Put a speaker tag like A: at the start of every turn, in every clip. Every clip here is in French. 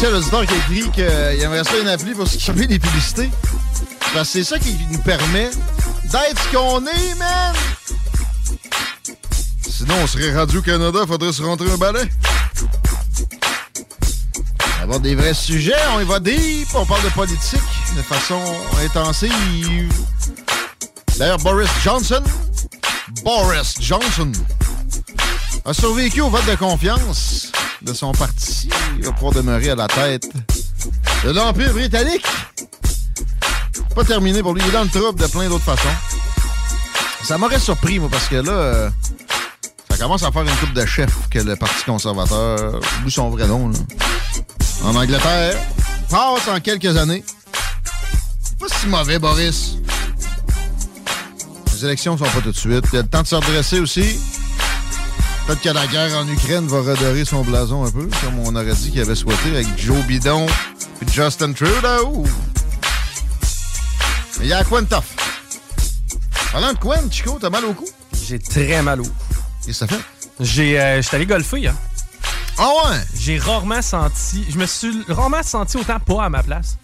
A: Merci à l'auditeur qui a écrit qu'il aimerait ça une appli pour s'occuper des publicités. Parce que c'est ça qui nous permet d'être ce qu'on est, man! Sinon, on serait rendu au Canada, faudrait se rentrer un balai. Avoir des vrais sujets, on y va deep, on parle de politique de façon intensive. D'ailleurs, Boris Johnson, Boris Johnson, a survécu au vote de confiance de son parti. Il va pouvoir demeurer à la tête de l'Empire britannique. Pas terminé pour lui. Il est dans le trouble de plein d'autres façons. Ça m'aurait surpris, moi, parce que là, euh, ça commence à faire une coupe de chef que le Parti conservateur, d'où son vrai nom, là, en Angleterre, passe en quelques années. Pas si mauvais, Boris. Les élections sont pas tout de suite. Il y a le temps de se redresser aussi. Peut-être que la guerre en Ukraine va redorer son blason un peu, comme on aurait dit qu'il avait souhaité avec Joe Bidon et Justin Trudeau. Mais il y a Quen Tough. Parlant de Quen, Chico, t'as mal au cou?
B: J'ai très mal au cou.
A: Qu'est-ce que ça fait?
B: J'ai, euh, j'étais allé golfer, hein.
A: Ah ouais?
B: J'ai rarement senti, je me suis rarement senti autant pas à ma place.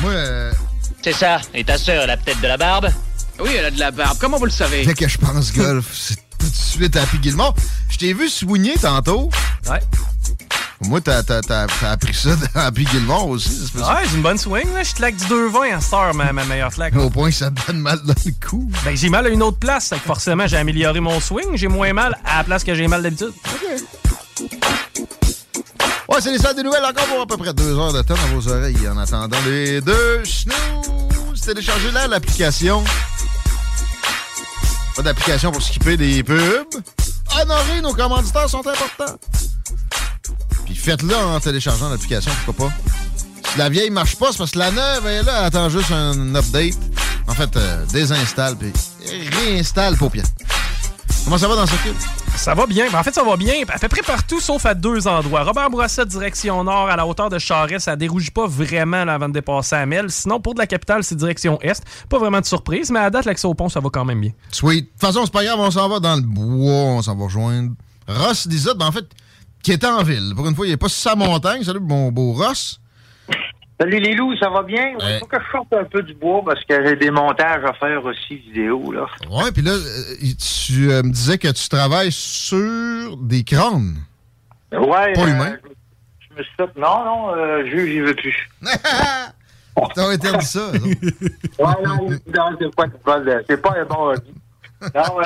A: Moi, euh,
C: C'est ça. Et ta sœur, elle a peut-être de la barbe?
D: Oui, elle a de la barbe. Comment vous le savez?
A: dès que je pense golf, c'est tout de suite à Gilmore. Je t'ai vu soigner tantôt.
B: Ouais.
A: Moi, t'as, t'as, t'as, t'as appris ça dans Gilmore aussi,
B: Ouais, j'ai une bonne swing, là. Je claque du 2-20 à cette heure, ma, ma meilleure claque.
A: Au point que ça te donne mal dans le cou.
B: Ben, j'ai mal à une autre place, que forcément, j'ai amélioré mon swing. J'ai moins mal à la place que j'ai mal d'habitude.
A: Ouais, c'est les salles des nouvelles encore pour à peu près deux heures de temps dans vos oreilles en attendant les deux snooze. Téléchargez là l'application. D'application pour skipper des pubs. Honorez nos commanditaires sont importants. Puis faites-le en téléchargeant l'application, pourquoi pas. Si la vieille marche pas, c'est parce que la neuve elle là, attend juste un update. En fait, euh, désinstalle puis réinstalle paupière. Comment ça va dans ce clip?
B: Ça va bien. Ben, en fait, ça va bien. À peu près partout, sauf à deux endroits. Robert Bourassa, direction nord, à la hauteur de Charest, ça dérougit pas vraiment là, avant de dépasser Amel. Sinon, pour de la capitale, c'est direction est. Pas vraiment de surprise, mais à date, l'accès au pont, ça va quand même bien.
A: Sweet. De toute façon, c'est pas grave, on s'en va dans le bois, on s'en va rejoindre. Ross Lizotte, ben, en fait, qui est en ville. Pour une fois, il n'est pas sa montagne. Salut, mon beau Ross.
E: Salut les loups, ça va bien? Il
A: Ouais.
E: faut que je sorte un peu du bois parce que j'ai des montages à faire aussi vidéo. Là.
A: Ouais, puis là, euh, tu euh, me disais que tu travailles sur des crânes.
E: Ouais.
A: Pas
E: euh,
A: humain.
E: Je, je me suis fait. Non, non, euh, je j'y veux plus.
A: T'as interdit ça. non?
E: Ouais, non, non, c'est pas, c'est pas, c'est pas un bon hobby. Non, euh,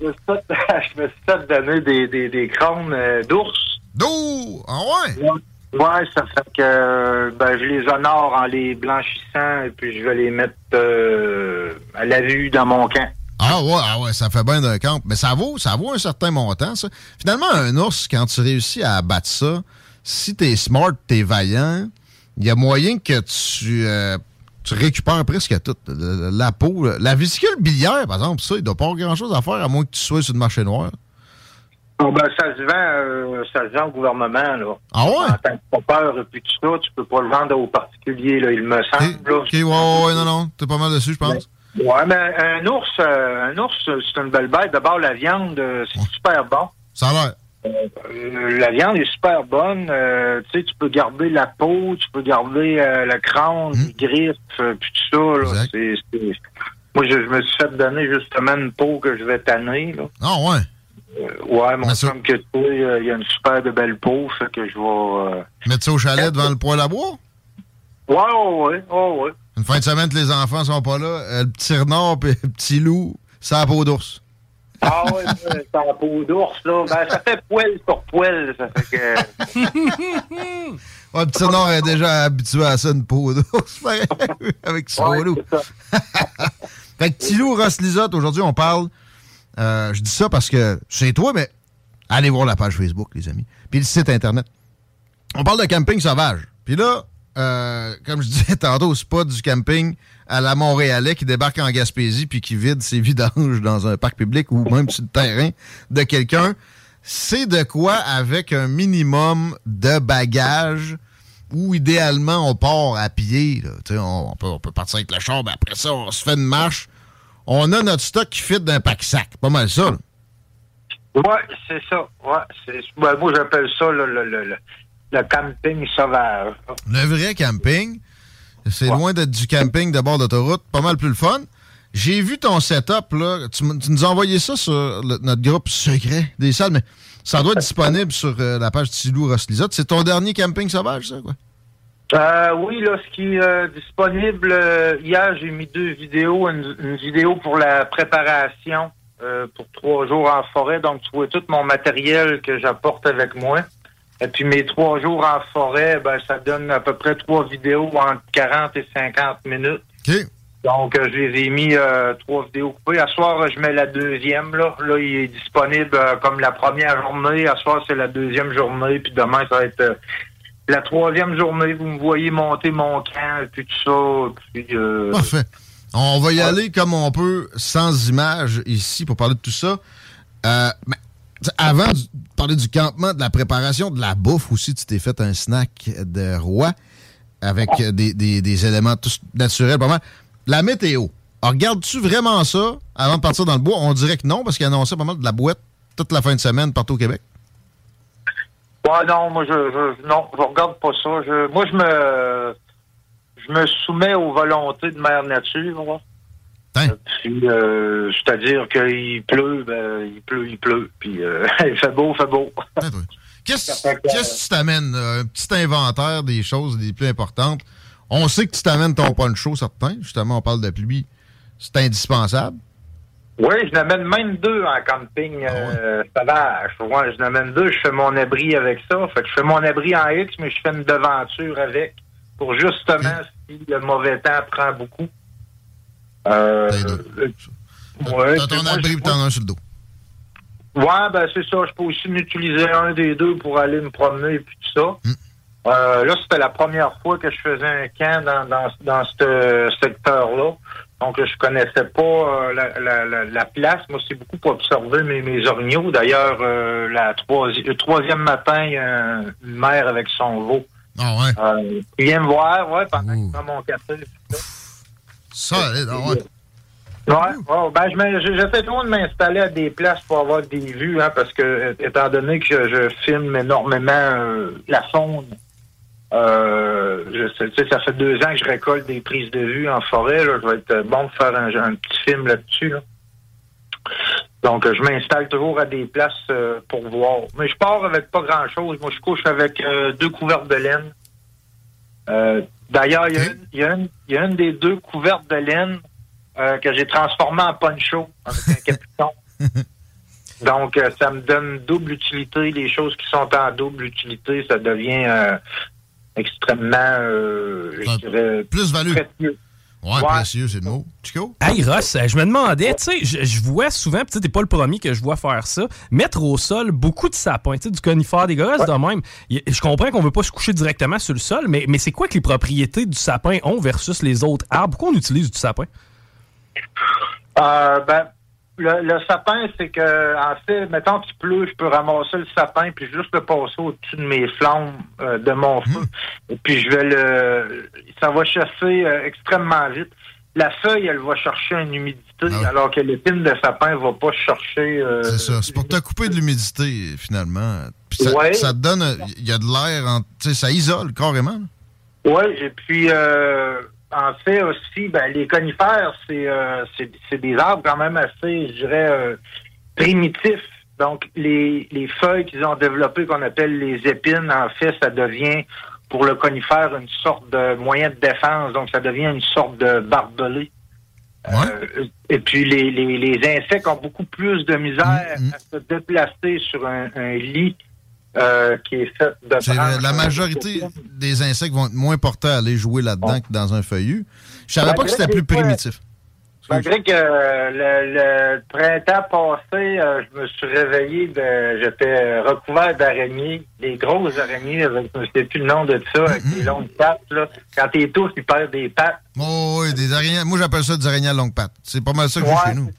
E: je, me suis fait, je me suis fait donner des, des, des crânes euh, d'ours.
A: D'où? Ah ouais?
E: Ouais, ça fait que ben, je les honore en les blanchissant et puis je vais les mettre euh, à la vue dans mon camp.
A: Ah ouais, ah ouais, ça fait bien d'un camp. Mais ça vaut, ça vaut un certain montant, ça. Finalement, un ours, quand tu réussis à abattre ça, si t'es smart, t'es vaillant, il y a moyen que tu, euh, tu récupères presque tout. La peau, la vésicule biliaire, par exemple, ça, il doit pas avoir grand-chose à faire à moins que tu sois sur le marché noir.
E: Ben, ça se vend, euh, ça se vend au gouvernement, là.
A: Ah ouais?
E: En tant que peur et puis tout ça, tu peux pas le vendre aux particuliers, là, il me semble. là.
A: Ok, ouais, ouais, non, non, t'es pas mal dessus, je pense.
E: Ouais, mais un ours, euh, un ours, c'est une belle bête. D'abord, la viande, euh, c'est super bon.
A: Ça a l'air.
E: Euh, la viande est super bonne. Tu sais, tu peux garder la peau, tu peux garder le crâne,
A: Hmm.
E: les griffes, puis tout ça. Là. C'est- Moi, je, je me suis fait donner justement une peau que je vais tanner. Là.
A: Ah ouais?
E: Euh, ouais, mon chum que toi, euh, il y a une super de belle peau, fait que je vais... euh,
A: Mettre ça au chalet devant le poêle à bois?
E: Ouais, ouais, ouais, ouais.
A: Une fin de semaine que les enfants sont pas là, euh, le petit renard et le petit loup, ça a peau d'ours.
E: Ah ouais, c'est en peau d'ours, là. Ben, ça fait poil sur poil, ça fait que...
A: Ouais, le petit renard est déjà habitué à ça, une peau d'ours, avec son
E: Ouais,
A: loup.
E: ça.
A: Fait que petit loup, Ross Lisotte, aujourd'hui, on parle. Euh, je dis ça parce que c'est toi, mais allez voir la page Facebook, les amis. Puis le site Internet. On parle de camping sauvage. Puis là, euh, comme je disais tantôt, c'est pas du camping à la Montréalais qui débarque en Gaspésie puis qui vide ses vidanges dans un parc public ou même sur le terrain de quelqu'un. C'est de quoi avec un minimum de bagages ou idéalement on part à pied. là. On, on peut, partir avec le char, mais après ça, on se fait une marche. On a notre stock qui fit d'un pack-sac. Pas mal ça. là.
E: Ouais, c'est ça. Ouais, moi, j'appelle ça le, le, le, le, le camping sauvage.
A: Le vrai camping, c'est loin d'être du camping de bord d'autoroute. Pas mal plus le fun. J'ai vu ton setup, là. Tu, nous as envoyé ça sur le- notre groupe secret des salles, mais ça doit être disponible sur euh, la page Tilou Rosslizotte. C'est ton dernier camping sauvage, ça, quoi?
E: Euh, oui, là, ce qui est euh, disponible, euh, hier, j'ai mis deux vidéos. Une, une vidéo pour la préparation euh, pour trois jours en forêt. Donc, tu vois tout mon matériel que j'apporte avec moi. Et puis, mes trois jours en forêt, ben, ça donne à peu près trois vidéos entre 40 et 50 minutes. Donc, euh, je les ai mis euh, trois vidéos coupées. À soir, je mets la deuxième. Là, là il est disponible euh, comme la première journée. À soir, c'est la deuxième journée. Puis demain, ça va être euh, la troisième journée. Vous me voyez monter mon camp, puis tout ça. Puis, euh,
A: Parfait. On va y aller comme on peut, sans images ici, pour parler de tout ça. Euh, mais, avant de parler du campement, de la préparation, de la bouffe aussi, tu t'es fait un snack de roi avec euh, des, des- des éléments tous naturels. Pas mal. La météo. Regardes-tu vraiment ça avant de partir dans le bois? On dirait que non, parce qu'il annonçait pas mal de la boîte toute la fin de semaine partout au Québec.
E: Ouais, non, moi, je, je, non, je regarde pas ça. Je, moi, je me, je me soumets aux volontés de Mère Nature. là.
A: Hein?
E: Puis, euh, c'est-à-dire qu'il pleut, ben, il pleut, il pleut. Puis, euh, il fait beau, il fait beau.
A: Qu'est-ce qu'est-ce que tu t'amènes? euh, Un petit inventaire des choses les plus importantes? On sait que tu t'amènes ton poncho, certain. Justement, on parle de pluie. C'est indispensable.
E: Oui, je n'amène même deux en camping euh, sauvage. Ouais, je n'amène deux. Je fais mon abri avec ça. Fait que je fais mon abri en X, mais je fais une devanture avec pour justement si le mauvais temps prend beaucoup. Euh, ouais,
A: T'as ton
E: moi,
A: abri
E: je-
A: t'en as un sur le dos.
E: Ouais, ben c'est ça. Je peux aussi m'utiliser un des deux pour aller me promener et puis tout ça.
A: Hmm.
E: Euh, là, c'était la première fois que je faisais un camp dans, dans, dans ce secteur-là. Donc, je connaissais pas euh, la, la, la, la place. Moi, c'est beaucoup pour observer mes, mes orignaux. D'ailleurs, euh, la troisi- le troisième matin, il y a une mère avec son veau.
A: Ah ouais?
E: Euh, il vient me voir, ouais, pendant que je prends mon café.
A: Solide, ouais.
E: Ouais, ouais, ben j'essaie toujours de m'installer à des places pour avoir des vues, hein, parce que étant donné que je, je filme énormément la faune, euh, je ça fait deux ans que je récolte des prises de vue en forêt. Là, je vais être bon de faire un, un petit film là-dessus. Là. Donc, euh, je m'installe toujours à des places euh, pour voir. Mais je pars avec pas grand-chose. Moi, je couche avec euh, deux couvertes de laine. Euh, D'ailleurs, il y, a une- y, y a des deux couvertes de laine euh, que j'ai transformée en poncho avec un capuchon. Donc, euh, ça me donne double utilité. Les choses qui sont en double utilité, ça devient euh, extrêmement, euh, je dirais,
A: plus-value.
E: précieux.
A: Ouais, précieux, c'est le mot. Chico?
B: Hey Ross, euh, je me demandais, tu sais, je, vois souvent, tu sais, t'es pas le premier que je vois faire ça, mettre au sol beaucoup de sapins, tu sais, du conifère, des gosses de même. Je comprends qu'on veut pas se coucher directement sur le sol, mais, mais c'est quoi que les propriétés du sapin ont versus les autres arbres? Pourquoi on utilise du sapin?
E: Euh, ben, le, le sapin, c'est que, en fait, mettons qu'il pleut, je peux ramasser le sapin puis juste le passer au-dessus de mes flammes euh, de mon feu. Et puis je vais le, ça va chasser euh, extrêmement vite. La feuille, elle va chercher une humidité, alors que l'épine de sapin va pas chercher. euh,
A: C'est ça. C'est pour te couper de l'humidité, finalement. Puis ça,
E: Ouais.
A: ça te donne. Il y a de l'air. en- Tu sais, ça isole carrément.
E: Oui, et puis euh, en fait aussi, ben, les conifères, c'est euh, c'est des arbres quand même assez, je dirais, euh, primitifs. Donc, les, les feuilles qu'ils ont développées, qu'on appelle les épines, en fait, ça devient pour le conifère une sorte de moyen de défense, donc ça devient une sorte de barbelé. Euh, et puis les, les, les, insectes ont beaucoup plus de misère
A: Mm, mm.
E: à se déplacer sur un, un lit euh, qui est fait de
A: euh,
E: branches.
A: la majorité des insectes vont être moins portés à aller jouer là-dedans que dans un feuillu. Je savais pas que c'était plus primitif.
E: Malgré que euh, le, le printemps passé, euh, je me suis réveillé, de, j'étais recouvert d'araignées, des grosses araignées, je ne sais plus le nom de ça, avec des longues pattes. Là. Quand t'es tous, ils perdent des pattes.
A: Oh, oui, des araignées. Moi, j'appelle ça des araignées à longue patte. C'est pas mal ça que j'ai
E: Ouais,
A: chez nous.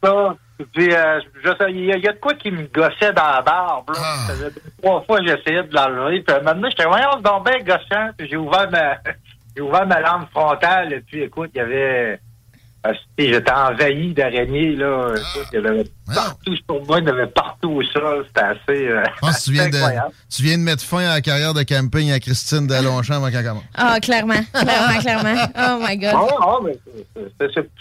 E: Euh, je sais, il y, y a de quoi qui me gossait dans la barbe. Là.
A: Ah.
E: Ça faisait trois fois que j'essayais de l'enlever. Puis maintenant, j'étais, voyons, c'est donc bien gossant. Puis j'ai ouvert ma, j'ai ouvert ma lampe frontale. Et puis, écoute, il y avait... euh, J'étais envahi d'araignées, là. Écoute, il y en avait partout sur moi, il y en avait partout au sol. C'était assez... euh,
A: que tu viens,
E: assez
A: de,
E: incroyable.
A: tu viens de mettre fin à la carrière de camping à Christine de Longchamp avant qu'elle commence.
F: Ah, clairement. Clairement, clairement. Oh my God.
E: Ah, ah, mais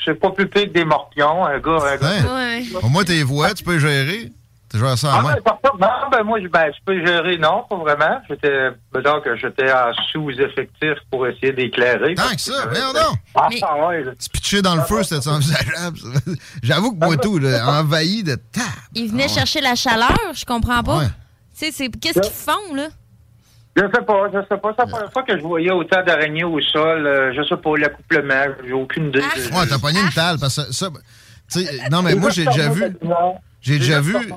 E: c'est- pas plus pire que des morpions, un gars. Un gars?
F: Ouais.
A: Au moins, tes voix, tu peux les gérer. Ça en
E: Ah,
A: main?
E: ben, par contre, non, ben, moi, je, ben, je peux gérer, non, pas vraiment. J'étais, donc, j'étais en sous-effectif pour essayer d'éclairer.
A: Tant que ça, voyons donc.
E: Ah,
F: Mais-
E: ah, ouais, là.
A: Pitcher dans le feu, c'était envisageable. J'avoue que moi, tout, là, envahi de ta.
F: Ils venaient chercher la chaleur, je comprends pas.
A: Ouais.
F: Tu sais, c'est qu'est-ce qu'ils font, là?
E: Je sais pas, je sais pas. C'est la première fois que je voyais autant d'araignées au sol. euh, je sais pas, l'accouplement, j'ai aucune idée.
F: Ah.
A: Ouais, t'as pogné une talle parce que ça. tu sais, non, mais moi, j'ai déjà vu. J'ai déjà vu.
E: C'est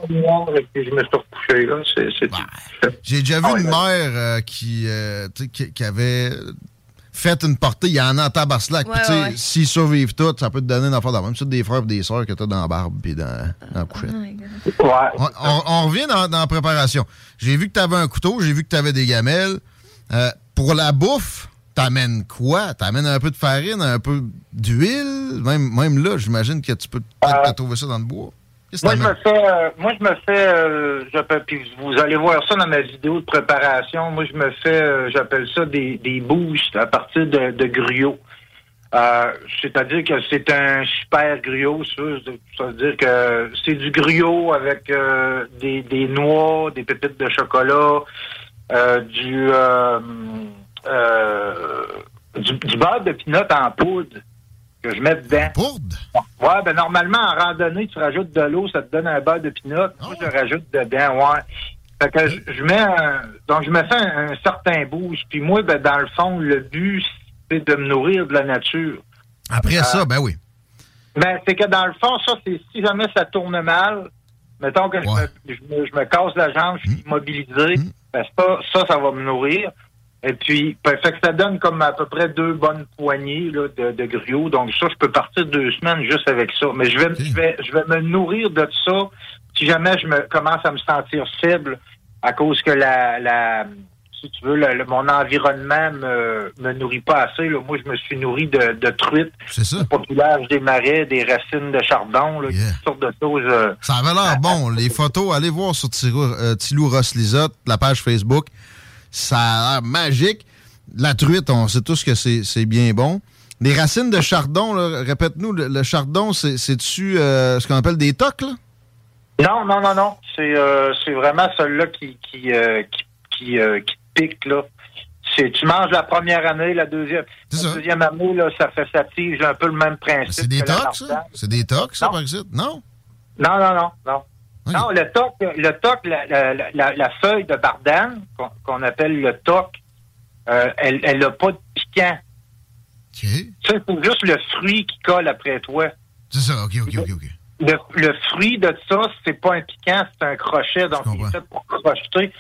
A: J'ai déjà vu
E: Ah
A: une mère euh, qui, euh, qui, qui avait fait une portée. Il y en a en tabaslac.
F: Ouais,
A: Puis, tu sais,
F: ouais,
A: s'ils survivent tous, ça peut te donner une affaire dans même. C'est des frères et des sœurs que t'as dans la barbe puis dans, dans la couchette.
F: Oh.
E: Ouais.
A: On, on- on revient dans, dans la préparation. J'ai vu que tu avais un couteau, j'ai vu que tu avais des gamelles. Euh, pour la bouffe, t'amènes quoi? T'amènes un peu de farine, un peu d'huile? Même, même là, j'imagine que tu peux peut-être trouver ça dans le bois.
E: Moi, je me
A: t'amènes?
E: fais, euh, moi, je me fais, euh, j'appelle- puis vous allez voir ça dans ma vidéo de préparation. Moi, je me fais, euh, j'appelle ça des, des boosts à partir de, de griots. Euh, C'est-à-dire que c'est un super griot, ça. Ça veut dire que c'est du griot avec euh, des, des noix, des pépites de chocolat, euh, du, euh, euh, du, du beurre de pinot en poudre que je mets dedans.
A: Poudre?
E: Ouais, ben normalement, en randonnée, tu rajoutes de l'eau, ça te donne un beurre de pinot. Moi, je rajoute dedans, ouais. Fait que je, je mets un, donc je me fais un, un certain boost. Puis moi, ben, dans le fond, le but, c'est de me nourrir de la nature.
A: Après
E: Euh,
A: ça, ben oui.
E: Ben, c'est que dans le fond, ça, c'est si jamais ça tourne mal, mettons que je me- je, me, je me casse la jambe, je suis immobilisé, ben, ça, ça, ça va me nourrir. Et puis, ben, fait que ça donne comme à peu près deux bonnes poignées là, de, de griots. Donc ça, je peux partir deux semaines juste avec ça. Mais je vais, je vais, je vais me nourrir de ça si jamais je me commence à me sentir faible à cause que la, la si tu veux, le- le- mon environnement me, me nourrit pas assez. Là. Moi, je me suis nourri de, de truites
A: ça.
E: populage des marais, des racines de chardon, là,
A: Yeah.
E: toutes sortes de choses. euh,
A: Ça avait l'air bon. Les photos, allez voir sur Tilou, euh, Tilou Ross Lisotte, la page Facebook. Ça a l'air magique. La truite, on sait tous que c'est bien bon. Les racines de chardon, répète-nous, le, le chardon, c'est- c'est-tu euh, ce qu'on appelle des tocs, là?
E: Non, non, non, non. C'est euh, c'est vraiment celui-là qui qui, euh, qui, qui, pique, là. C'est tu manges la première année, la deuxième. La deuxième année, là, ça fait sa tige, un peu le même principe.
A: C'est des tocs, ça? C'est des tocs, ça, par ici? Non?
E: Non, non, non, non. Non, le toc, le toc, la, la, la, la feuille de bardane, qu'on appelle le toc, euh, elle n'a pas de piquant.
A: OK.
E: Ça, c'est juste le fruit qui colle après toi.
A: C'est ça, OK, OK, OK, OK.
E: Le, le fruit de ça, c'est pas un piquant, c'est un crochet, donc il est fait pour crocheter.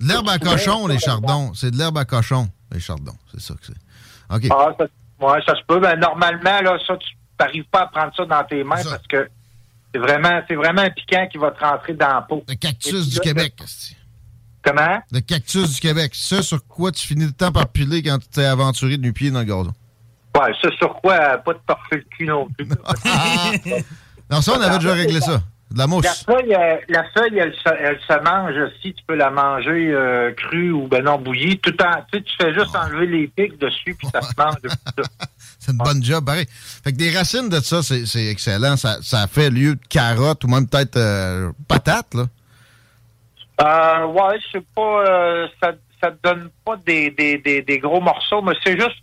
A: De l'herbe à cochon, les chardons. C'est de l'herbe à cochon, les chardons. C'est ça que c'est. OK.
E: Ah, ça, ouais, ça se peut. Ben, normalement, là, ça, tu n'arrives pas à prendre ça dans tes mains parce que c'est vraiment, c'est vraiment un piquant qui va te rentrer dans la peau.
A: Le cactus du
E: là,
A: Québec.
E: Comment?
A: Le cactus du Québec. Ce sur quoi tu finis le temps par piler quand tu t'es aventuré de nu-pied dans le gazon.
E: Ouais, ça sur quoi, euh, pas de parfait le cul non plus.
A: Non, ça, on avait déjà réglé ça. De la
E: La
A: mousse.
E: feuille, euh, la feuille elle, se, elle se mange aussi. Tu peux la manger euh, crue ou ben non bouillie. Tout en, tu sais, tu fais juste enlever les pics dessus puis ça se mange.
A: C'est une bonne job, pareil. Fait que des racines de ça, c'est c'est excellent. Ça, ça fait lieu de carottes ou même peut-être euh, patates, là.
E: Euh, ouais, je sais pas. euh, ça, ça donne pas des, des, des, des gros morceaux, mais c'est juste,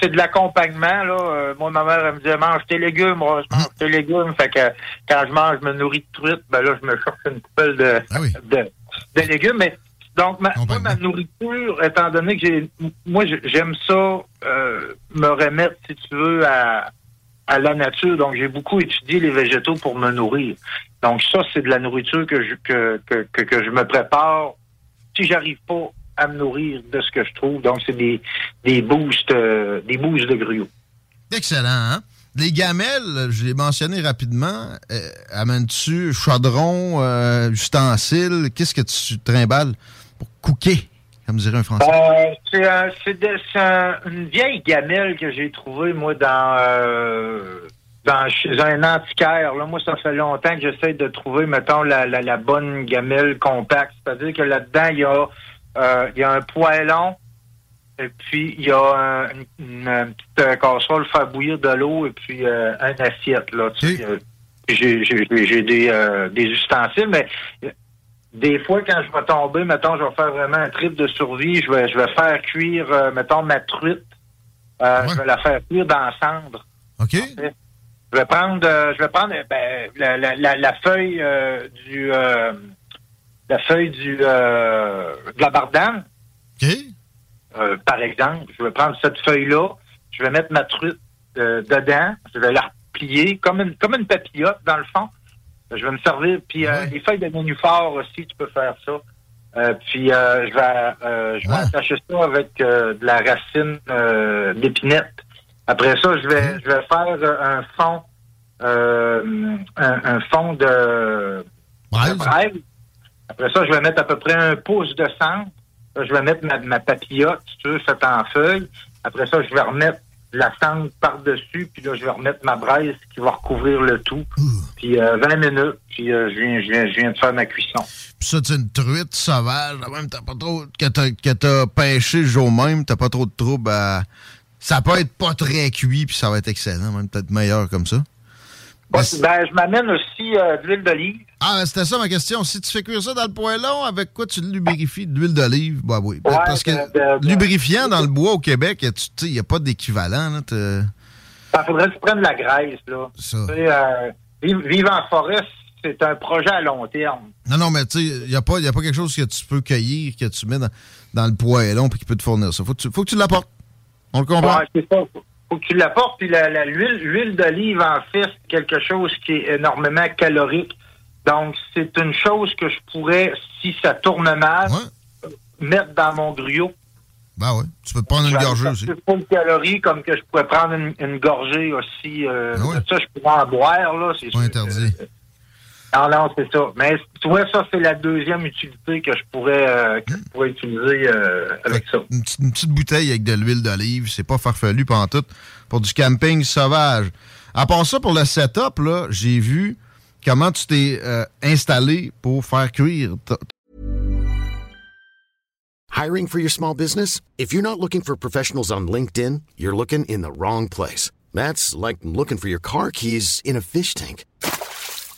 E: c'est de l'accompagnement, là. Euh, moi, ma mère, elle me disait, mange tes légumes, moi, je mange tes légumes. Fait que quand je mange, je me nourris de truite, ben là, je me cherche une coupelle de,
A: Ah oui.
E: de, de légumes. Mais donc, ma, moi, ma nourriture, étant donné que j'ai, moi, j'ai- j'aime ça, euh, me remettre, si tu veux, à, à la nature. Donc, j'ai beaucoup étudié les végétaux pour me nourrir. Donc, ça, c'est de la nourriture que je, que, que, que, que je me prépare si j'arrive pas à me nourrir de ce que je trouve. Donc, c'est des, des boosts, euh, des boosts de gruau.
A: Excellent, hein? Les gamelles, je l'ai mentionné rapidement, euh, amènes-tu chaudron, euh, ustensiles? Qu'est-ce que tu trimbales? Pour cooker, comme dirait un Français?
E: Euh, c'est un- un- une vieille gamelle que j'ai trouvée, moi, dans, euh, dans chez un antiquaire. Là, moi, ça fait longtemps que j'essaie de trouver, mettons, la, la, la bonne gamelle compacte. C'est-à-dire que là-dedans, il y a, euh, il y a un poêlon, et puis il y a un- une, une petite casserole faire bouillir de l'eau, et puis euh, un assiette. Là, tu sais, euh, j'ai des, euh, des ustensiles, mais des fois, quand je vais tomber, mettons, je vais faire vraiment un trip de survie, je vais, je vais faire cuire, euh, mettons, ma truite. Euh, Je vais la faire cuire dans la cendre.
A: OK.
E: Je vais prendre, euh, je vais prendre euh, ben, la, la, la, la feuille euh, du, euh, la feuille du, euh, de la bardane. Euh, par exemple, je vais prendre cette feuille-là, je vais mettre ma truite euh, dedans, je vais la plier comme une, comme une papillote dans le fond. Je vais me servir. Puis euh, les feuilles de nénuphar aussi, tu peux faire ça. Euh, puis euh, je vais, je vais attacher ça avec de la racine d'épinette. Après ça, je vais, je vais faire un fond, un, un fond de, de braise. Après ça, je vais mettre à peu près un pouce de cendre. Là, je vais mettre ma, ma papillote, si tu veux, faite en feuille. Après ça, je vais remettre la cendre par-dessus, puis là, je vais remettre ma braise qui va recouvrir le tout. Puis euh, 20 minutes, puis euh, je, viens, je, viens, je viens de faire ma cuisson.
A: Puis ça, c'est une truite sauvage. là, Même, t'as pas trop. Que t'as, pêché le jour même, t'as pas trop de trouble à. Ça peut être pas très cuit, puis ça va être excellent, même peut-être meilleur comme ça.
E: Ben, je m'amène aussi euh, de l'huile d'olive.
A: Ah, ben, c'était ça ma question. Si tu fais cuire ça dans le poêlon, avec quoi tu lubrifies? De l'huile d'olive? Bah oui.
E: Ouais,
A: Parce que
E: de- de- de-
A: lubrifiant dans le bois au Québec, il n'y a pas d'équivalent.
E: Il faudrait que tu prennes de la graisse, là.
A: Ça.
E: Euh, vivre, vivre en forêt, c'est un projet à long terme.
A: Non, non, mais tu sais, il n'y a, pas- y a pas quelque chose que tu peux cueillir, que tu mets dans, dans le poêlon puis qui peut te fournir ça. Faut que tu, faut que tu l'apportes. On le comprend?
E: Ouais, c'est ça. Faut, faut que tu l'apportes. Puis la- l'huile l'huile d'olive, en fait, c'est quelque chose qui est énormément calorique. Donc, c'est une chose que je pourrais, si ça tourne mal, mettre dans mon gruau.
A: Ben ouais. Tu peux prendre une gorgée aussi.
E: chercher full calories, comme que je pourrais prendre une, une gorgée aussi. euh,
A: ouais.
E: de Ça, je pourrais en boire, là. C'est
A: Pas interdit.
E: Non, non, c'est ça. Mais tu vois, ça, c'est la deuxième utilité que je pourrais, euh, que je pourrais utiliser euh, avec ça.
A: Une, petite- une petite bouteille avec de l'huile d'olive, c'est pas farfelu pendant tout pour du camping sauvage. À part ça, pour le setup, là, j'ai vu comment tu t'es euh, installé pour faire cuire.
G: Hiring for your small business? If you're not looking for professionals on LinkedIn, you're looking in the wrong place. That's like looking for your car keys in a fish tank.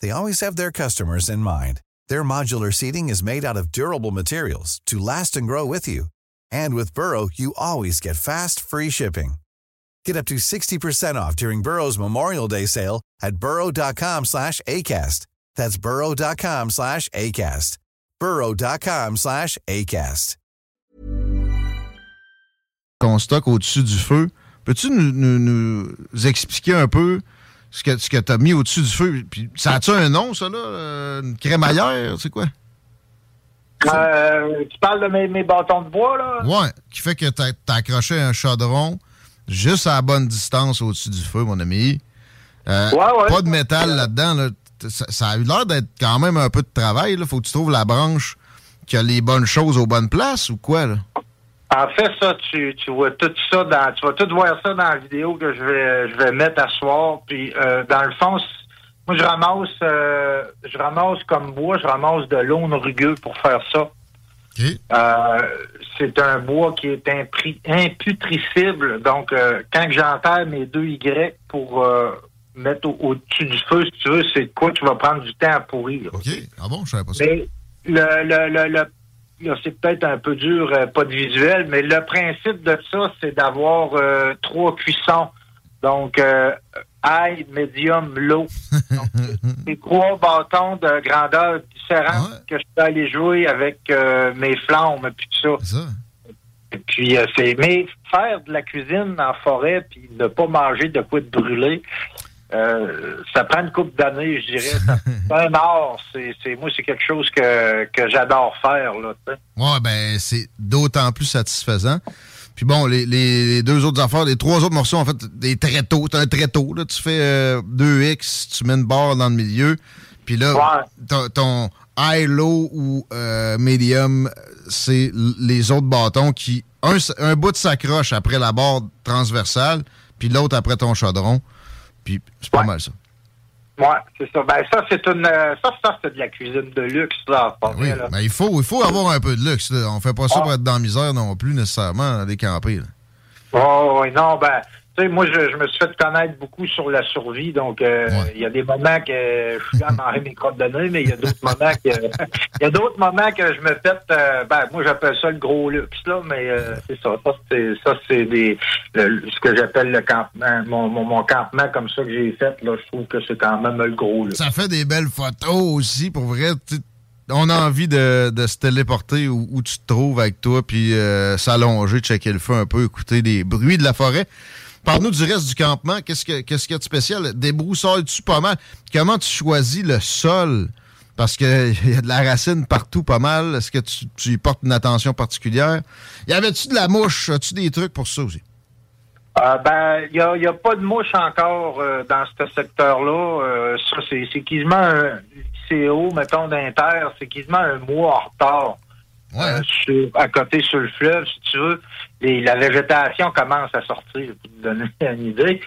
H: they always have their customers in mind. Their modular seating is made out of durable materials to last and grow with you. And with Burrow, you always get fast, free shipping. Get up to 60% off during Burrow's Memorial Day sale at burrow.com slash ACAST. That's burrow.com slash ACAST. burrow.com slash ACAST.
A: qu'on stocke au-dessus du feu. Peux-tu nous, nous- nous expliquer un peu ce que, ce que tu as mis au-dessus du feu? Puis, ça a-tu un nom, ça, là? Euh, Une crémaillère, c'est quoi?
E: Euh, tu parles de mes, mes bâtons de bois, là?
A: Ouais, qui fait que t'as as accroché un chaudron juste à la bonne distance au-dessus du feu, mon ami. Euh,
E: Ouais, ouais.
A: Pas de métal là-dedans. là. Ça, ça a eu l'air d'être quand même un peu de travail. Il faut que tu trouves la branche qui a les bonnes choses aux bonnes places ou quoi, là?
E: En fait, ça, tu, tu vois tout ça dans, tu vas tout voir ça dans la vidéo que je vais, je vais mettre à soir. Puis, euh, dans le fond, moi, je ramasse, euh, je ramasse comme bois, je ramasse de l'aune rugueux pour faire ça. Euh, c'est un bois qui est impri- imputricible. Donc, euh, quand j'enterre mes deux Y pour euh, mettre au- au-dessus du feu, si tu veux, c'est quoi tu vas prendre du temps à pourrir.
A: OK. Ah bon, je savais pas ça.
E: Mais le, le, le, le- c'est peut-être un peu dur, euh, pas de visuel, mais le principe de ça, c'est d'avoir euh, trois cuissons. Donc, euh, high, medium, low. Donc, c'est trois bâtons de grandeur différentes que je peux aller jouer avec mes flammes puis tout ça. Et puis, c'est mais faire de la cuisine en forêt puis ne pas manger de quoi de brûler, euh, ça prend une couple d'années, je dirais. Ça- un art. C'est, moi, c'est quelque chose que, que j'adore faire. Là, tu sais.
A: Ouais, ben, c'est d'autant plus satisfaisant. Puis bon, les, deux autres affaires, les trois autres morceaux, en fait, des tréteaux. T'as un tréteau, là, tu fais euh, 2X, tu mets une barre dans le milieu. Puis là, ton, ton high, low ou euh, medium, c'est les autres bâtons qui. Un, un bout s'accroche après la barre transversale, puis l'autre après ton chaudron. Puis c'est pas mal ça.
E: Ouais, c'est ça. Ben, ça, c'est une, euh, ça, ça, c'est de la cuisine de luxe, là. en
A: Oui,
E: là.
A: ben, il faut, il faut avoir un peu de luxe. Là. On fait pas ça pour être dans la misère non plus, nécessairement, aller camper. là.
E: Oh, oui, non, ben, sais, moi, je, je me suis fait connaître beaucoup sur la survie, donc euh, il y a des moments que je suis là à manger mes crottes de nez, mais il y a d'autres moments que il y a d'autres moments que je me pète, euh, ben, moi, j'appelle ça le gros luxe, là, mais euh, c'est ça, ça, c'est, ça, c'est des, le- ce que j'appelle le campement, mon, mon, mon campement comme ça que j'ai fait, là, je trouve que c'est quand même le gros luxe.
A: Ça fait des belles photos aussi, pour vrai. On a envie de, de se téléporter où, où tu te trouves avec toi, puis euh, s'allonger, checker le feu un peu, écouter les bruits de la forêt. Parle-nous du reste du campement. Qu'est-ce que qu'est-ce qu'il y a de spécial? Débroussailles-tu pas mal? Comment tu choisis le sol? Parce qu'il y a de la racine partout pas mal. Est-ce que tu, tu y portes une attention particulière? Y avait-tu de la mouche? As-tu des trucs pour ça aussi?
E: Euh, ben, il n'y a, y a pas de mouche encore euh, dans ce secteur-là. Euh, ça, c'est, c'est quasiment un CO, mettons, d'Inter, c'est quasiment un mois en retard. Euh, sur- à côté sur le fleuve, si tu veux. Et la végétation commence à sortir, pour te donner une idée.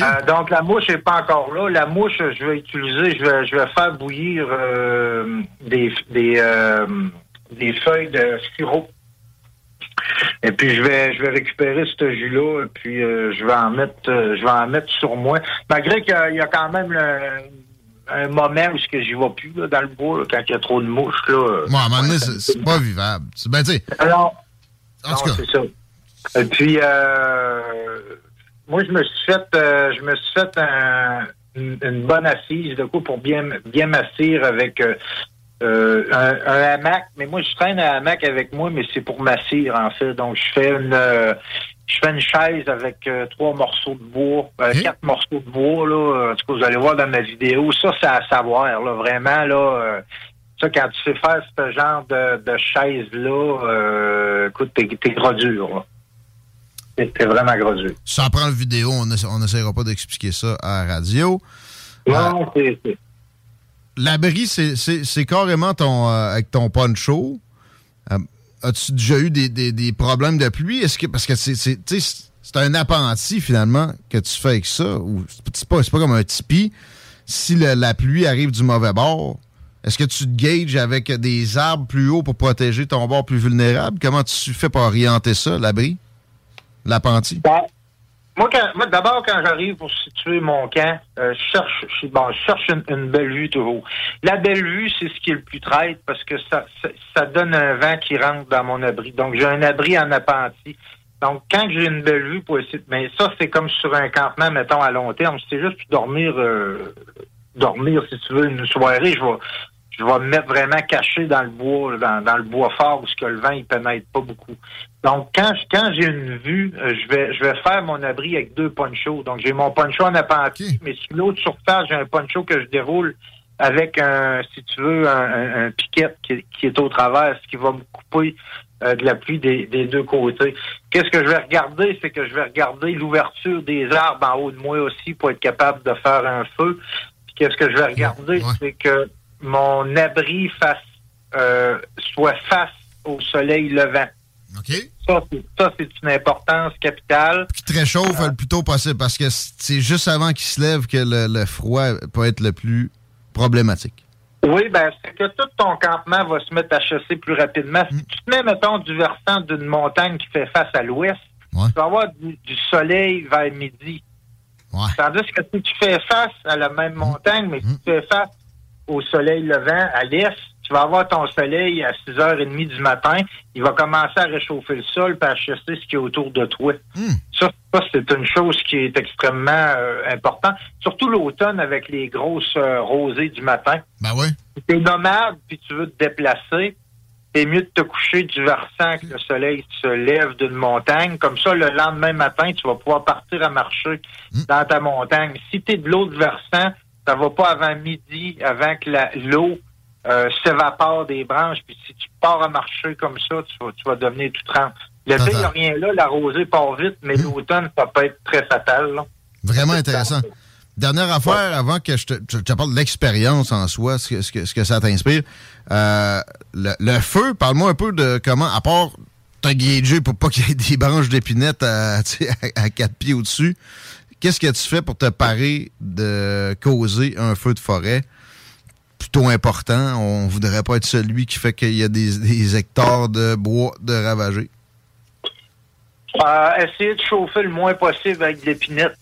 E: Euh, donc, la mouche n'est pas encore là. La mouche, je vais utiliser, je vais, je vais faire bouillir euh, des, des, euh, des feuilles de sirop. Et puis je vais je vais récupérer ce jus-là et puis je vais en mettre je vais en mettre sur moi. Malgré qu'il y a, il y a quand même le- un moment où ce que j'y vais plus là, dans le bois là, quand il y a trop de mouches là.
A: Moi, à un moment donné, c'est pas vivable. Ben,
E: alors,
A: En
E: non,
A: tout cas.
E: c'est ça. Et puis, euh, moi, je me suis fait, euh, je me suis fait un- une, bonne assise de coup pour bien, bien m'assire avec euh, euh, un, un hamac. Mais moi, je traîne un hamac avec moi, mais c'est pour m'assire en fait. Donc, je fais une, euh, je fais une chaise avec euh, trois morceaux de bois, euh, quatre morceaux de bois là. En tout cas, vous allez voir dans ma vidéo. Ça, c'est à savoir là, vraiment là. euh, ça, quand tu sais faire ce genre de, de chaise-là, euh, écoute, t'es, t'es gros dur. là. T'es vraiment gros dur.
A: ça prend le vidéo, on essa- on n'essaiera pas d'expliquer ça à la radio.
E: Non, c'est, c'est-
A: L'abri, c'est- carrément ton euh, avec ton poncho. Euh, As-tu déjà eu des, des- des problèmes de pluie? Est-ce que parce que c'est un appentis finalement que tu fais avec ça ou c'est pas pas comme un tipi. Si le- la pluie arrive du mauvais bord, est-ce que tu te gages avec des arbres plus hauts pour protéger ton bord plus vulnérable? Comment tu fais pour orienter ça, l'abri? L'appentis?
E: Ben, moi, d'abord, quand j'arrive pour situer mon camp, euh, je cherche, cherche une, belle vue toujours. La belle vue, c'est ce qui est le plus traite parce que ça, ça, donne un vent qui rentre dans mon abri. Donc, j'ai un abri en appentis. Donc, quand j'ai une belle vue pour essayer, mais ça, c'est comme sur un campement, mettons, à long terme. C'est juste pour dormir, euh, dormir, si tu veux, une soirée, je vais, je vais me mettre vraiment caché dans le bois, dans, le bois fort où que le vent, il pénètre pas beaucoup. Donc, quand, quand j'ai une vue, euh, je vais, je vais faire mon abri avec deux ponchos. Donc, j'ai mon poncho en appentis, mais sur l'autre surface, j'ai un poncho que je déroule avec un, si tu veux, un, un, un piquet qui, qui est au travers, ce qui va me couper euh, de la pluie des, des deux côtés. Qu'est-ce que je vais regarder? C'est que je vais regarder l'ouverture des arbres en haut de moi aussi pour être capable de faire un feu. Puis qu'est-ce que je vais regarder? C'est que mon abri fasse euh, soit face au soleil levant. Ça, c'est, une importance capitale.
A: Qui te réchauffe le plus tôt possible parce que c'est juste avant qu'il se lève que le, le froid peut être le plus problématique.
E: Oui, ben c'est que tout ton campement va se mettre à chasser plus rapidement. Si tu te mets, mettons, du versant d'une montagne qui fait face à l'ouest,
A: Ouais.
E: tu vas avoir du, du soleil vers midi. Tandis que si tu fais face à la même montagne, mais si tu fais face au soleil levant à l'est, tu vas avoir ton soleil à 6h30 du matin. Il va commencer à réchauffer le sol et à chasser ce qui est autour de toi. Ça, ça, c'est une chose qui est extrêmement euh, importante. Surtout l'automne avec les grosses euh, rosées du matin.
A: Ben oui.
E: Si t'es nomade puis tu veux te déplacer, c'est mieux de te coucher du versant que le soleil se lève d'une montagne. Comme ça, le lendemain matin, tu vas pouvoir partir à marcher dans ta montagne. Si tu es de l'autre versant, ça va pas avant midi, avant que l'eau euh, s'évapore des branches. Puis si tu pars à marcher comme ça, tu vas, tu vas devenir tout trempe. L'été, il n'y a rien là, la rosée part vite, mais l'automne, ça peut être très fatal. là.
A: Vraiment intéressant. Dernière affaire, avant que je te, je te parle de l'expérience en soi, ce que, ce que, ce que ça t'inspire. Euh, le, le feu, parle-moi un peu de comment, à part te gagé pour pas qu'il y ait des branches d'épinette à, à, à quatre pieds au-dessus, qu'est-ce que tu fais pour te parer de causer un feu de forêt? Plutôt important? On voudrait pas être celui qui fait qu'il y a des, des hectares de bois de ravagés.
E: Euh, essayer de chauffer le moins possible avec de l'épinette.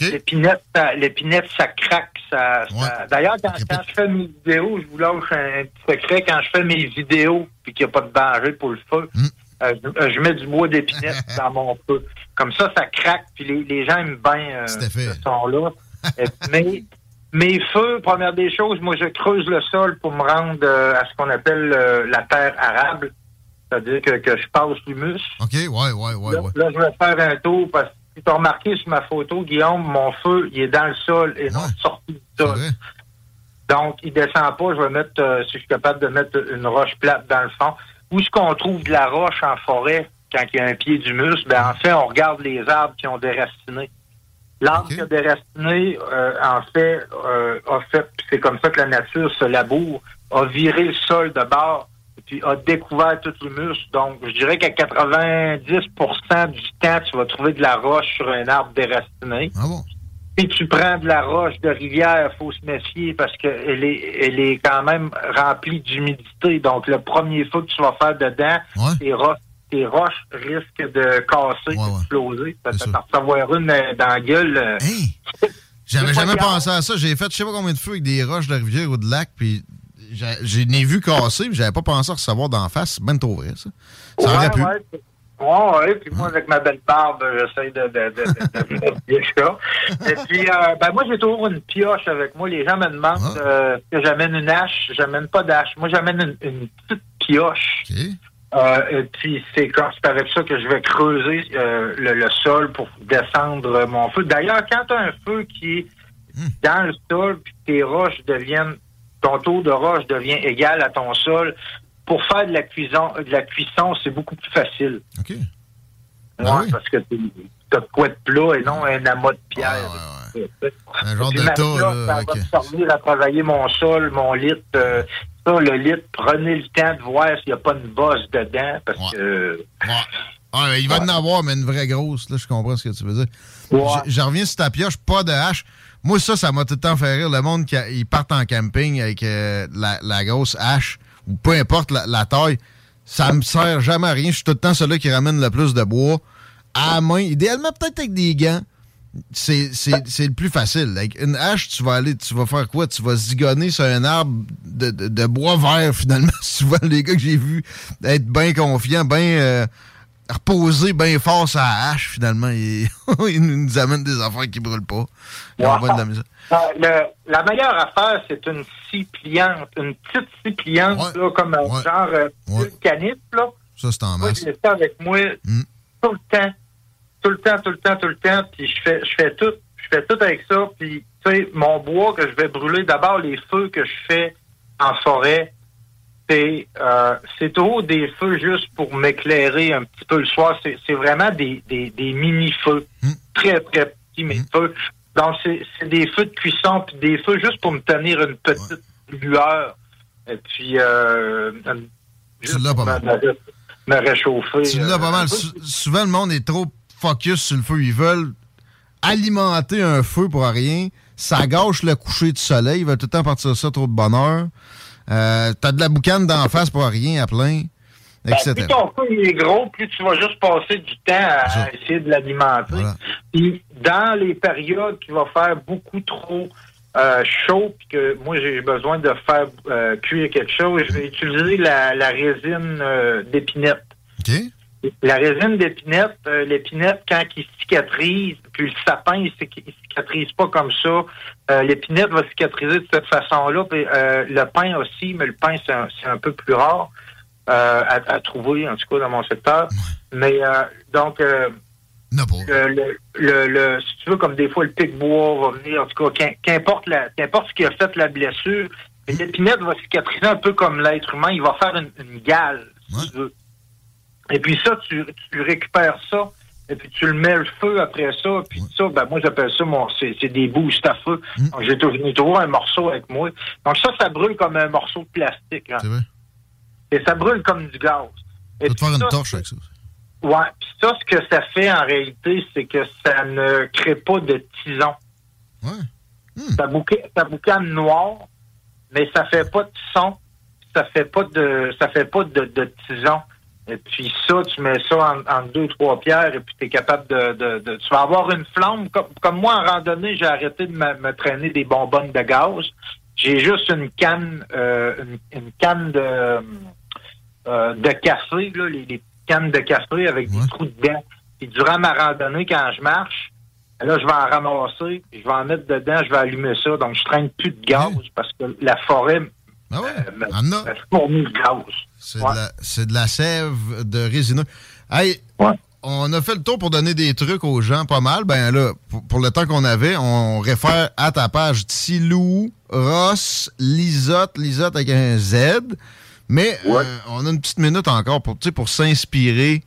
E: L'épinette, ça, l'épinette, ça craque. Ça, ça- D'ailleurs, quand, quand je fais mes vidéos, je vous lâche un, petit secret, quand je fais mes vidéos puis qu'il n'y a pas de danger pour le feu, euh, je, euh, je mets du bois d'épinette dans mon feu. Comme ça, ça craque, puis les, les gens aiment bien euh, ce son-là. Euh, mais mes feux, première des choses, moi, je creuse le sol pour me rendre euh, à ce qu'on appelle euh, la terre arable. C'est-à-dire que, que je passe l'humus.
A: OK, ouais, ouais, ouais,
E: Là,
A: ouais.
E: là, je vais faire un tour parce que si tu as remarqué sur ma photo, Guillaume, mon feu, il est dans le sol et non sorti du sol. Donc, il descend pas. Je vais mettre, euh, si je suis capable de mettre une roche plate dans le fond. Où est-ce qu'on trouve de la roche en forêt quand il y a un pied d'humus? Ben, en fait, on regarde les arbres qui ont déraciné. L'arbre qui a déraciné, euh, en fait, euh, a fait, c'est comme ça que la nature se laboure, a viré le sol de bord, puis a découvert tout l'humus. Donc, je dirais qu'à 90% du temps, tu vas trouver de la roche sur un arbre déraciné.
A: Ah bon?
E: Si tu prends de la roche de rivière, faut se méfier parce qu'elle est, elle est quand même remplie d'humidité. Donc, le premier feu que tu vas faire dedans, tes, roches, tes roches risquent de casser, d'exploser. Ça peut recevoir une euh, dans la gueule. euh,
A: J'avais
E: c'est pas
A: jamais pensé à ça. J'ai fait je sais pas combien de feux avec des roches de rivière ou de lac, puis j'ai- n'ai vu casser, puis j'avais pas pensé à recevoir d'en face. C'est ben trop vrai, ça. Ça aurait
E: Ouais,
A: pu.
E: ouais, c'est- Ouais, ouais, puis moi, avec ma belle barbe, j'essaie de. Et puis, euh, ben, moi, j'ai toujours une pioche avec moi. Les gens me demandent euh, que j'amène une hache? J'amène pas d'hache. Moi, j'amène une, une petite pioche. Euh, puis, c'est avec ça que je vais creuser euh, le, le sol pour descendre mon feu. D'ailleurs, quand tu as un feu qui est dans le sol, puis tes roches deviennent, ton taux de roche devient égal à ton sol, pour faire de la cuisson, de la cuisson, c'est beaucoup plus facile.
A: OK.
E: Ouais, parce que t'as de quoi de plat et non un amas de pierre.
A: Un genre
E: Puis
A: de là,
E: ça
A: avec-
E: va me servir à travailler mon sol, mon lit. euh, ça, le lit, prenez le temps de voir s'il n'y a pas une bosse dedans, parce que...
A: Ah, mais il va en avoir, mais une vraie grosse, là, je comprends ce que tu veux dire. Je- Je reviens sur ta pioche, pas de hache. Moi, ça, ça m'a tout le temps fait rire. Le monde qui ils partent en camping avec euh, la, la grosse hache, ou peu importe la, la taille, ça me sert jamais à rien. Je suis tout le temps celui qui ramène le plus de bois à la main. Idéalement, peut-être avec des gants. C'est le plus facile. Avec une hache, tu vas aller, tu vas faire quoi? Tu vas zigonner sur un arbre de, de- de bois vert, finalement. Souvent, les gars que j'ai vus être bien confiants, bien euh, reposés, bien fort sur la hache, finalement. Ils, ils nous amènent des affaires qui brûlent pas. Ils de la misère.
E: Euh, le- la meilleure affaire, c'est une scie pliante, une petite scie pliante, là, comme un genre euh, canif, là.
A: Ça, c'est en masse.
E: je avec moi tout le temps. Tout le temps, tout le temps, tout le temps. Puis je fais, je fais tout. Je fais tout avec ça. Puis, tu sais, mon bois que je vais brûler, d'abord, les feux que je fais en forêt, c'est euh, c'est toujours des feux juste pour m'éclairer un petit peu le soir. C'est vraiment des, des, des mini-feux. Très, très petits mini-feux. Donc, c'est des feux de cuisson, puis des feux juste pour me tenir une petite lueur Et puis, euh,
A: Tu l'as pas mal.
E: me, me réchauffer.
A: Tu l'as
E: euh,
A: pas
E: un
A: mal. Sou- souvent, le monde est trop focus sur le feu. Ils veulent alimenter un feu pour rien. Ça gâche le coucher du soleil. Ils veulent tout le temps partir ça trop de bonheur. Euh, T'as de la boucane d'en face pour rien à plein,
E: Ben,
A: etc.
E: plus ton feu il est gros, plus tu vas juste passer du temps à, essayer de l'alimenter.
A: Voilà.
E: Puis dans les périodes qui va faire beaucoup trop euh, chaud, puis que moi j'ai besoin de faire euh, cuire quelque chose, je vais utiliser la, la résine euh, d'épinette. La résine d'épinette, euh, l'épinette, quand il cicatrise, puis le sapin, il, il cicatrise pas comme ça. Euh, l'épinette va cicatriser de cette façon-là. Puis, euh, le pain aussi, mais le pain, c'est un, c'est un peu plus rare à, à trouver, en tout cas, dans mon secteur. Mais euh, donc, euh,
A: Non,
E: le, le, le- si tu veux, comme des fois, le pic-bois va venir, en tout cas, qu'im- qu'importe la- qu'importe ce qui a fait la blessure, l'épinette va cicatriser un peu comme l'être humain. Il va faire une, une gale, si tu veux. Et puis ça, tu, tu récupères ça, et puis tu le mets le feu après ça, puis ça, ben moi j'appelle ça mon c'est des boosts à feu. Donc j'ai toujours, un morceau avec moi. Donc ça, ça brûle comme un morceau de plastique. hein.
A: Vrai.
E: Et ça brûle comme du gaz. Et
A: Tu peux te faire une
E: ça,
A: torche avec ça.
E: Ouais, puis ça, ce que ça fait en réalité, c'est que ça ne crée pas de tison. Ça, bouca- ça boucane noir, mais ça fait pas de son, ça fait pas de ça fait pas de, de tison. Et puis ça, tu mets ça en, en deux, trois pierres, et puis tu es capable de, de, de- Tu vas avoir une flamme. Comme, comme moi, en randonnée, j'ai arrêté de me, me traîner des bonbonnes de gaz. J'ai juste une canne, euh, une, une canne de, euh, de café, là, les, les cannes de café avec des trous dedans. Puis durant ma randonnée, quand je marche, là, je vais en ramasser, je vais en mettre dedans, je vais allumer ça. Donc, je traîne plus de gaz parce que la forêt
A: Ah
E: euh, me fournit le gaz.
A: C'est de, la- c'est de la sève de résineux. Hey, on a fait le tour pour donner des trucs aux gens pas mal. Ben là, pour, pour le temps qu'on avait, on réfère à ta page Tilou, Ross, Lisotte, Lisotte avec un Z. Mais euh, on a une petite minute encore pour, pour s'inspirer.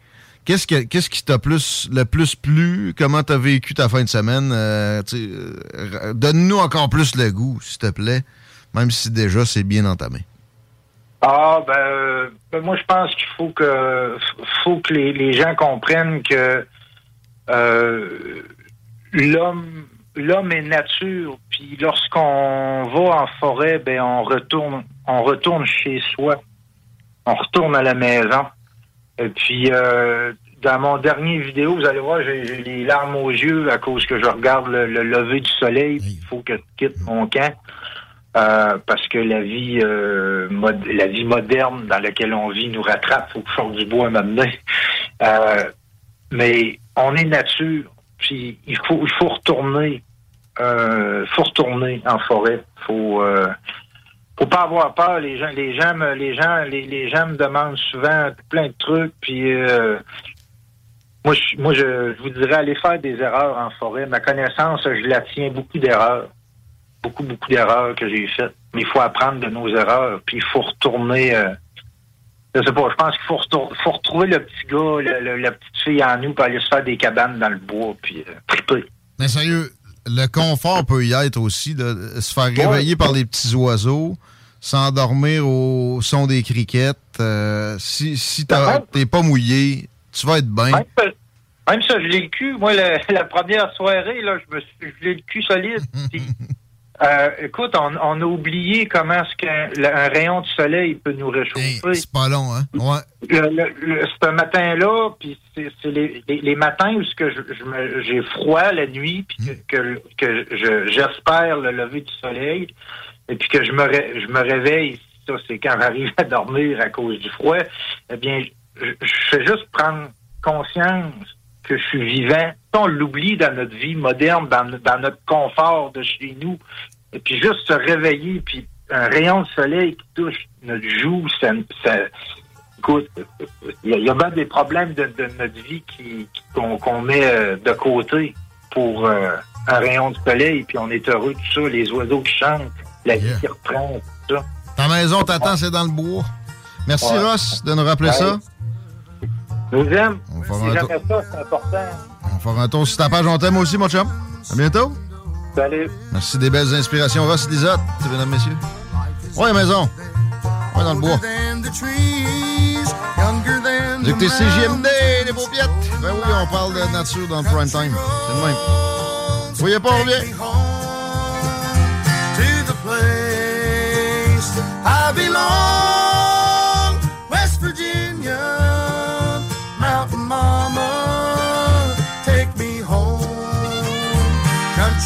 A: Qu'est-ce, que, qu'est-ce qui t'a plus, le plus plu? Comment t'as vécu ta fin de semaine? Euh, euh, donne-nous encore plus le goût, s'il te plaît. Même si déjà c'est bien entamé.
E: Ah ben, euh, ben, moi je pense qu'il faut que faut que les, les gens comprennent que euh, l'homme l'homme est nature. Puis lorsqu'on va en forêt, ben on retourne on retourne chez soi. On retourne à la maison. Et puis euh, dans mon dernier vidéo, vous allez voir, j'ai j'ai les larmes aux yeux à cause que je regarde le, le lever du soleil. Il faut que je quitte mon camp. Euh, parce que la vie euh, mod- la vie moderne dans laquelle on vit nous rattrape, je sorte du bois maintenant. Euh, mais on est nature, puis il faut il faut retourner euh, faut retourner en forêt. Faut faut pas avoir peur. Les gens les gens me, les gens les, gens me demandent souvent plein de trucs, puis moi, je, moi je, je vous dirais aller faire des erreurs en forêt. Ma connaissance, je la tiens beaucoup d'erreurs beaucoup, beaucoup d'erreurs que j'ai faites. Mais il faut apprendre de nos erreurs, puis il faut retourner. euh, je sais pas, je pense qu'il faut, faut retrouver le petit gars, le- le- la petite fille en nous, puis aller se faire des cabanes dans le bois, puis euh, triper.
A: Mais sérieux, le confort peut y être aussi, de se faire réveiller par les petits oiseaux, s'endormir au son des criquettes. euh, si si t'as- t'es pas mouillé, tu vas être bien.
E: Même ça, même ça, je l'ai le cul. Moi, la, la première soirée, là, je me suis, je l'ai le cul solide. Euh, écoute, on, on a oublié comment est-ce qu'un rayon de soleil peut nous réchauffer.
A: C'est pas long, hein? Ouais.
E: le, le, le- ce matin-là, puis c'est les, les, les matins où ce que je, j'ai froid la nuit, puis que, que, que je- j'espère le lever du soleil, et puis que je me, ré- je me réveille, ça c'est quand j'arrive à dormir à cause du froid, eh bien, je, je fais juste prendre conscience que je suis vivant. On l'oublie dans notre vie moderne, dans, no- dans notre confort de chez nous, et puis juste se réveiller, puis un rayon de soleil qui touche notre joue, ça, ça, écoute, il y, a- bien des problèmes de, de notre vie qui- qu'on, met euh, de côté pour euh, un rayon de soleil, puis on est heureux de tout ça, les oiseaux qui chantent, la vie qui reprend, tout ça.
A: Ta maison t'attend, c'est dans le bois. Merci
E: Ouais.
A: Ross de nous rappeler
E: Ouais.
A: ça.
E: Vous aime.
A: On va
E: Si
A: faire un
E: jamais ça, c'est important.
A: On fera un tour sur ta page. On t'aime aussi, mon chum. À bientôt.
E: Salut.
A: Merci des belles inspirations. Ross Lisotte, mesdames, messieurs. Ouais, maison. Ouais, dans le bois. Vous écoutez CGMD, les paupiètes. Ben oui, on parle de nature dans le prime time. C'est le même. Voyez pas, on revient.
I: to the place I belong.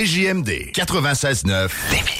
J: CJMD 96.9.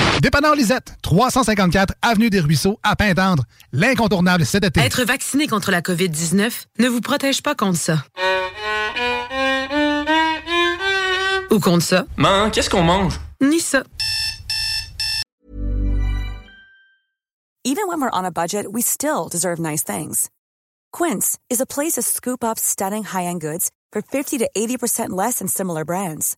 K: Dépanneur Lisette, 354 Avenue des Ruisseaux, à Pintendre. L'incontournable cet été.
L: Être vacciné contre la COVID-19 ne vous protège pas contre ça. Ou contre ça.
M: Man, qu'est-ce qu'on mange?
L: Ni ça.
N: Even when we're on a budget, we still deserve nice things. Quince is a place to scoop up stunning high-end goods for 50 to 80% less than similar brands.